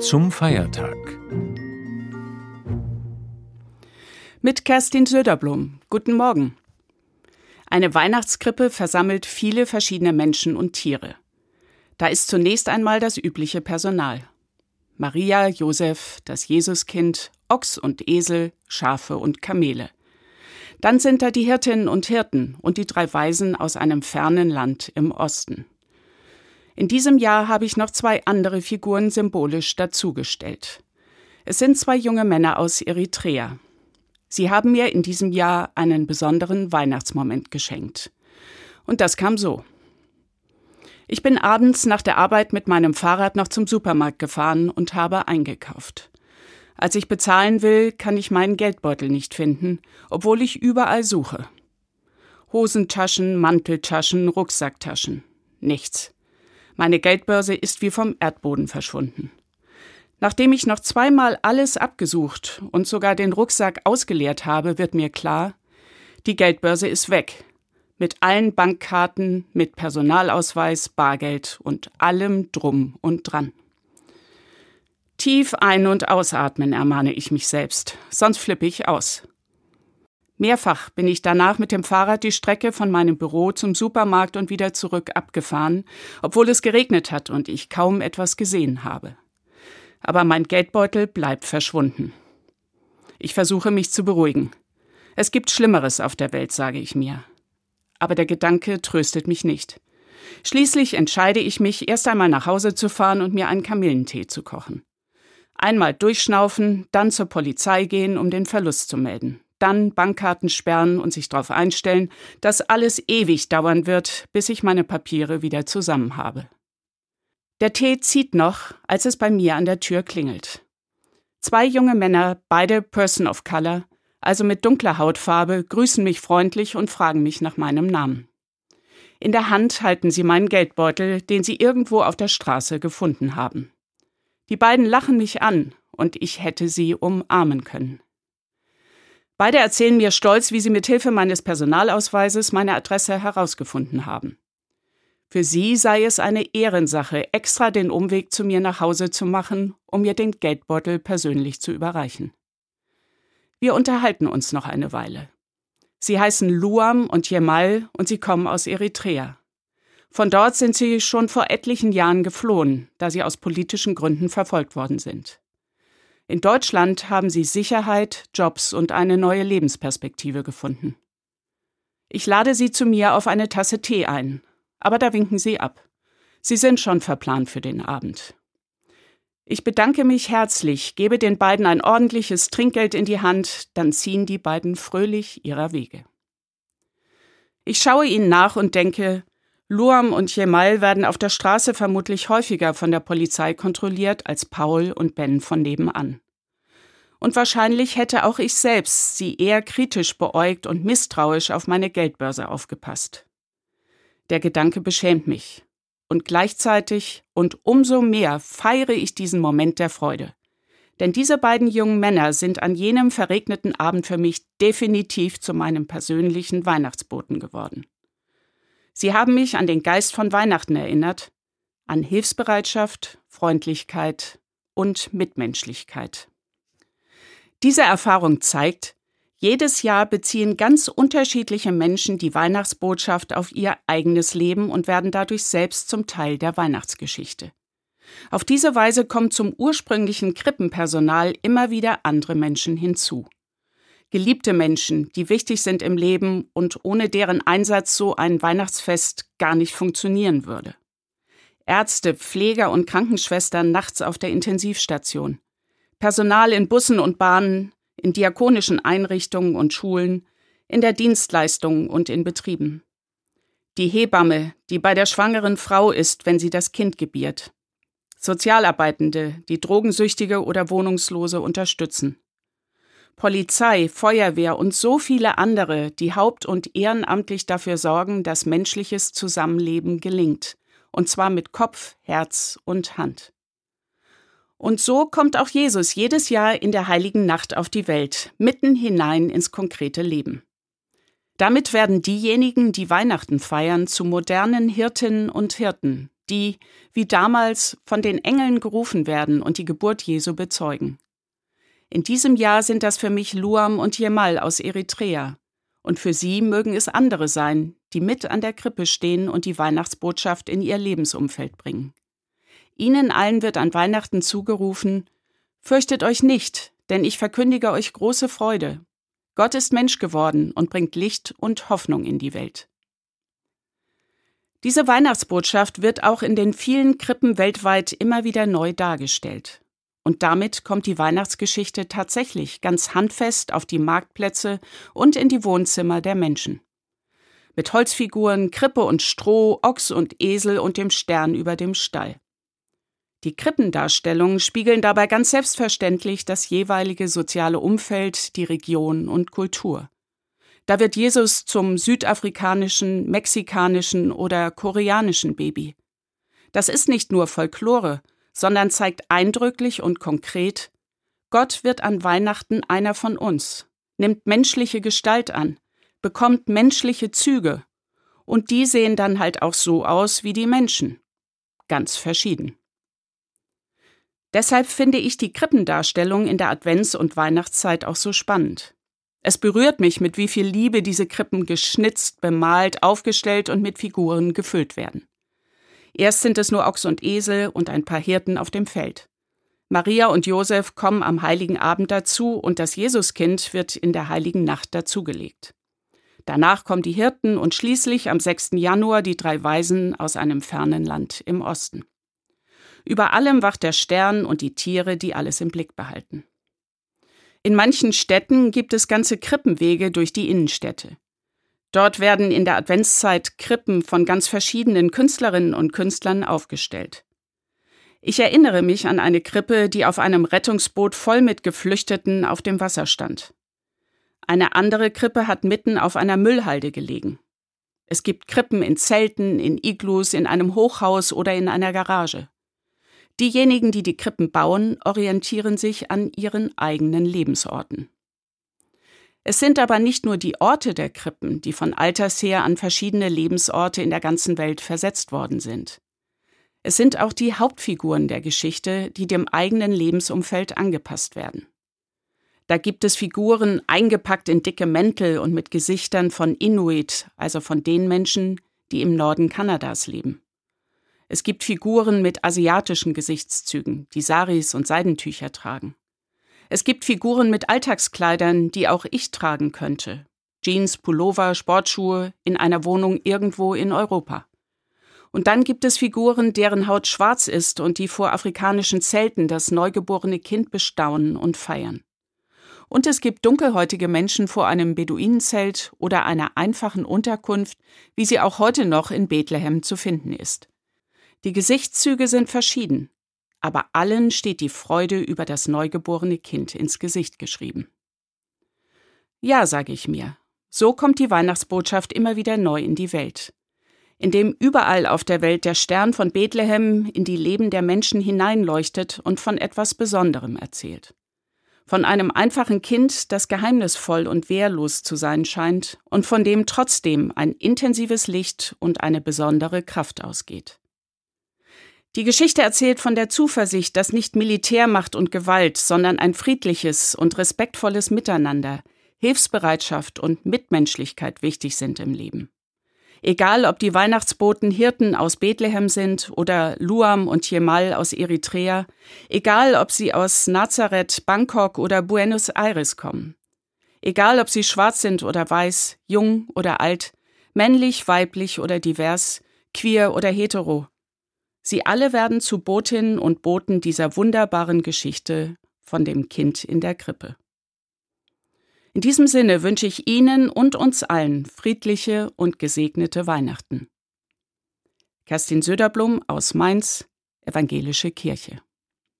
Zum Feiertag. Mit Kerstin Söderblom. Guten Morgen. Eine Weihnachtskrippe versammelt viele verschiedene Menschen und Tiere. Da ist zunächst einmal das übliche Personal. Maria, Josef, das Jesuskind, Ochs und Esel, Schafe und Kamele. Dann sind da die Hirtinnen und Hirten und die drei Weisen aus einem fernen Land im Osten. In diesem Jahr habe ich noch zwei andere Figuren symbolisch dazugestellt. Es sind zwei junge Männer aus Eritrea. Sie haben mir in diesem Jahr einen besonderen Weihnachtsmoment geschenkt. Und das kam so. Ich bin abends nach der Arbeit mit meinem Fahrrad noch zum Supermarkt gefahren und habe eingekauft. Als ich bezahlen will, kann ich meinen Geldbeutel nicht finden, obwohl ich überall suche. Hosentaschen, Manteltaschen, Rucksacktaschen. Nichts. Meine Geldbörse ist wie vom Erdboden verschwunden. Nachdem ich noch zweimal alles abgesucht und sogar den Rucksack ausgeleert habe, wird mir klar, die Geldbörse ist weg. Mit allen Bankkarten, mit Personalausweis, Bargeld und allem drum und dran. Tief ein- und ausatmen, ermahne ich mich selbst, sonst flippe ich aus. Mehrfach bin ich danach mit dem Fahrrad die Strecke von meinem Büro zum Supermarkt und wieder zurück abgefahren, obwohl es geregnet hat und ich kaum etwas gesehen habe. Aber mein Geldbeutel bleibt verschwunden. Ich versuche mich zu beruhigen. Es gibt Schlimmeres auf der Welt, sage ich mir. Aber der Gedanke tröstet mich nicht. Schließlich entscheide ich mich, erst einmal nach Hause zu fahren und mir einen Kamillentee zu kochen. Einmal durchschnaufen, dann zur Polizei gehen, um den Verlust zu melden dann Bankkarten sperren und sich darauf einstellen, dass alles ewig dauern wird, bis ich meine Papiere wieder zusammen habe. Der Tee zieht noch, als es bei mir an der Tür klingelt. Zwei junge Männer, beide Person of Color, also mit dunkler Hautfarbe, grüßen mich freundlich und fragen mich nach meinem Namen. In der Hand halten sie meinen Geldbeutel, den sie irgendwo auf der Straße gefunden haben. Die beiden lachen mich an, und ich hätte sie umarmen können. Beide erzählen mir stolz, wie sie mit Hilfe meines Personalausweises meine Adresse herausgefunden haben. Für sie sei es eine Ehrensache, extra den Umweg zu mir nach Hause zu machen, um mir den Geldbeutel persönlich zu überreichen. Wir unterhalten uns noch eine Weile. Sie heißen Luam und Jemal und sie kommen aus Eritrea. Von dort sind sie schon vor etlichen Jahren geflohen, da sie aus politischen Gründen verfolgt worden sind. In Deutschland haben sie Sicherheit, Jobs und eine neue Lebensperspektive gefunden. Ich lade sie zu mir auf eine Tasse Tee ein, aber da winken sie ab. Sie sind schon verplant für den Abend. Ich bedanke mich herzlich, gebe den beiden ein ordentliches Trinkgeld in die Hand, dann ziehen die beiden fröhlich ihrer Wege. Ich schaue ihnen nach und denke, Luam und Jemal werden auf der Straße vermutlich häufiger von der Polizei kontrolliert als Paul und Ben von nebenan. Und wahrscheinlich hätte auch ich selbst sie eher kritisch beäugt und misstrauisch auf meine Geldbörse aufgepasst. Der Gedanke beschämt mich. Und gleichzeitig und umso mehr feiere ich diesen Moment der Freude. Denn diese beiden jungen Männer sind an jenem verregneten Abend für mich definitiv zu meinem persönlichen Weihnachtsboten geworden. Sie haben mich an den Geist von Weihnachten erinnert, an Hilfsbereitschaft, Freundlichkeit und Mitmenschlichkeit. Diese Erfahrung zeigt, jedes Jahr beziehen ganz unterschiedliche Menschen die Weihnachtsbotschaft auf ihr eigenes Leben und werden dadurch selbst zum Teil der Weihnachtsgeschichte. Auf diese Weise kommen zum ursprünglichen Krippenpersonal immer wieder andere Menschen hinzu geliebte Menschen, die wichtig sind im Leben und ohne deren Einsatz so ein Weihnachtsfest gar nicht funktionieren würde. Ärzte, Pfleger und Krankenschwestern nachts auf der Intensivstation. Personal in Bussen und Bahnen, in diakonischen Einrichtungen und Schulen, in der Dienstleistung und in Betrieben. Die Hebamme, die bei der schwangeren Frau ist, wenn sie das Kind gebiert. Sozialarbeitende, die Drogensüchtige oder Wohnungslose unterstützen. Polizei, Feuerwehr und so viele andere, die haupt- und ehrenamtlich dafür sorgen, dass menschliches Zusammenleben gelingt, und zwar mit Kopf, Herz und Hand. Und so kommt auch Jesus jedes Jahr in der heiligen Nacht auf die Welt, mitten hinein ins konkrete Leben. Damit werden diejenigen, die Weihnachten feiern, zu modernen Hirtinnen und Hirten, die, wie damals, von den Engeln gerufen werden und die Geburt Jesu bezeugen. In diesem Jahr sind das für mich Luam und Jemal aus Eritrea. Und für sie mögen es andere sein, die mit an der Krippe stehen und die Weihnachtsbotschaft in ihr Lebensumfeld bringen. Ihnen allen wird an Weihnachten zugerufen, Fürchtet euch nicht, denn ich verkündige euch große Freude. Gott ist Mensch geworden und bringt Licht und Hoffnung in die Welt. Diese Weihnachtsbotschaft wird auch in den vielen Krippen weltweit immer wieder neu dargestellt. Und damit kommt die Weihnachtsgeschichte tatsächlich ganz handfest auf die Marktplätze und in die Wohnzimmer der Menschen. Mit Holzfiguren, Krippe und Stroh, Ochs und Esel und dem Stern über dem Stall. Die Krippendarstellungen spiegeln dabei ganz selbstverständlich das jeweilige soziale Umfeld, die Region und Kultur. Da wird Jesus zum südafrikanischen, mexikanischen oder koreanischen Baby. Das ist nicht nur Folklore, sondern zeigt eindrücklich und konkret, Gott wird an Weihnachten einer von uns, nimmt menschliche Gestalt an, bekommt menschliche Züge, und die sehen dann halt auch so aus wie die Menschen. Ganz verschieden. Deshalb finde ich die Krippendarstellung in der Advents- und Weihnachtszeit auch so spannend. Es berührt mich, mit wie viel Liebe diese Krippen geschnitzt, bemalt, aufgestellt und mit Figuren gefüllt werden. Erst sind es nur Ochs und Esel und ein paar Hirten auf dem Feld. Maria und Josef kommen am heiligen Abend dazu und das Jesuskind wird in der heiligen Nacht dazugelegt. Danach kommen die Hirten und schließlich am 6. Januar die drei Weisen aus einem fernen Land im Osten. Über allem wacht der Stern und die Tiere, die alles im Blick behalten. In manchen Städten gibt es ganze Krippenwege durch die Innenstädte. Dort werden in der Adventszeit Krippen von ganz verschiedenen Künstlerinnen und Künstlern aufgestellt. Ich erinnere mich an eine Krippe, die auf einem Rettungsboot voll mit Geflüchteten auf dem Wasser stand. Eine andere Krippe hat mitten auf einer Müllhalde gelegen. Es gibt Krippen in Zelten, in Iglus, in einem Hochhaus oder in einer Garage. Diejenigen, die die Krippen bauen, orientieren sich an ihren eigenen Lebensorten. Es sind aber nicht nur die Orte der Krippen, die von alters her an verschiedene Lebensorte in der ganzen Welt versetzt worden sind. Es sind auch die Hauptfiguren der Geschichte, die dem eigenen Lebensumfeld angepasst werden. Da gibt es Figuren eingepackt in dicke Mäntel und mit Gesichtern von Inuit, also von den Menschen, die im Norden Kanadas leben. Es gibt Figuren mit asiatischen Gesichtszügen, die Saris und Seidentücher tragen. Es gibt Figuren mit Alltagskleidern, die auch ich tragen könnte. Jeans, Pullover, Sportschuhe in einer Wohnung irgendwo in Europa. Und dann gibt es Figuren, deren Haut schwarz ist und die vor afrikanischen Zelten das neugeborene Kind bestaunen und feiern. Und es gibt dunkelhäutige Menschen vor einem Beduinenzelt oder einer einfachen Unterkunft, wie sie auch heute noch in Bethlehem zu finden ist. Die Gesichtszüge sind verschieden, aber allen steht die Freude über das neugeborene Kind ins Gesicht geschrieben. Ja, sage ich mir, so kommt die Weihnachtsbotschaft immer wieder neu in die Welt, indem überall auf der Welt der Stern von Bethlehem in die Leben der Menschen hineinleuchtet und von etwas Besonderem erzählt. Von einem einfachen Kind, das geheimnisvoll und wehrlos zu sein scheint und von dem trotzdem ein intensives Licht und eine besondere Kraft ausgeht. Die Geschichte erzählt von der Zuversicht, dass nicht Militärmacht und Gewalt, sondern ein friedliches und respektvolles Miteinander, Hilfsbereitschaft und Mitmenschlichkeit wichtig sind im Leben. Egal, ob die Weihnachtsboten Hirten aus Bethlehem sind oder Luam und Jemal aus Eritrea, egal, ob sie aus Nazareth, Bangkok oder Buenos Aires kommen. Egal, ob sie schwarz sind oder weiß, jung oder alt, männlich, weiblich oder divers, queer oder hetero, Sie alle werden zu Botinnen und Boten dieser wunderbaren Geschichte von dem Kind in der Krippe. In diesem Sinne wünsche ich Ihnen und uns allen friedliche und gesegnete Weihnachten. Kerstin Söderblum aus Mainz, Evangelische Kirche.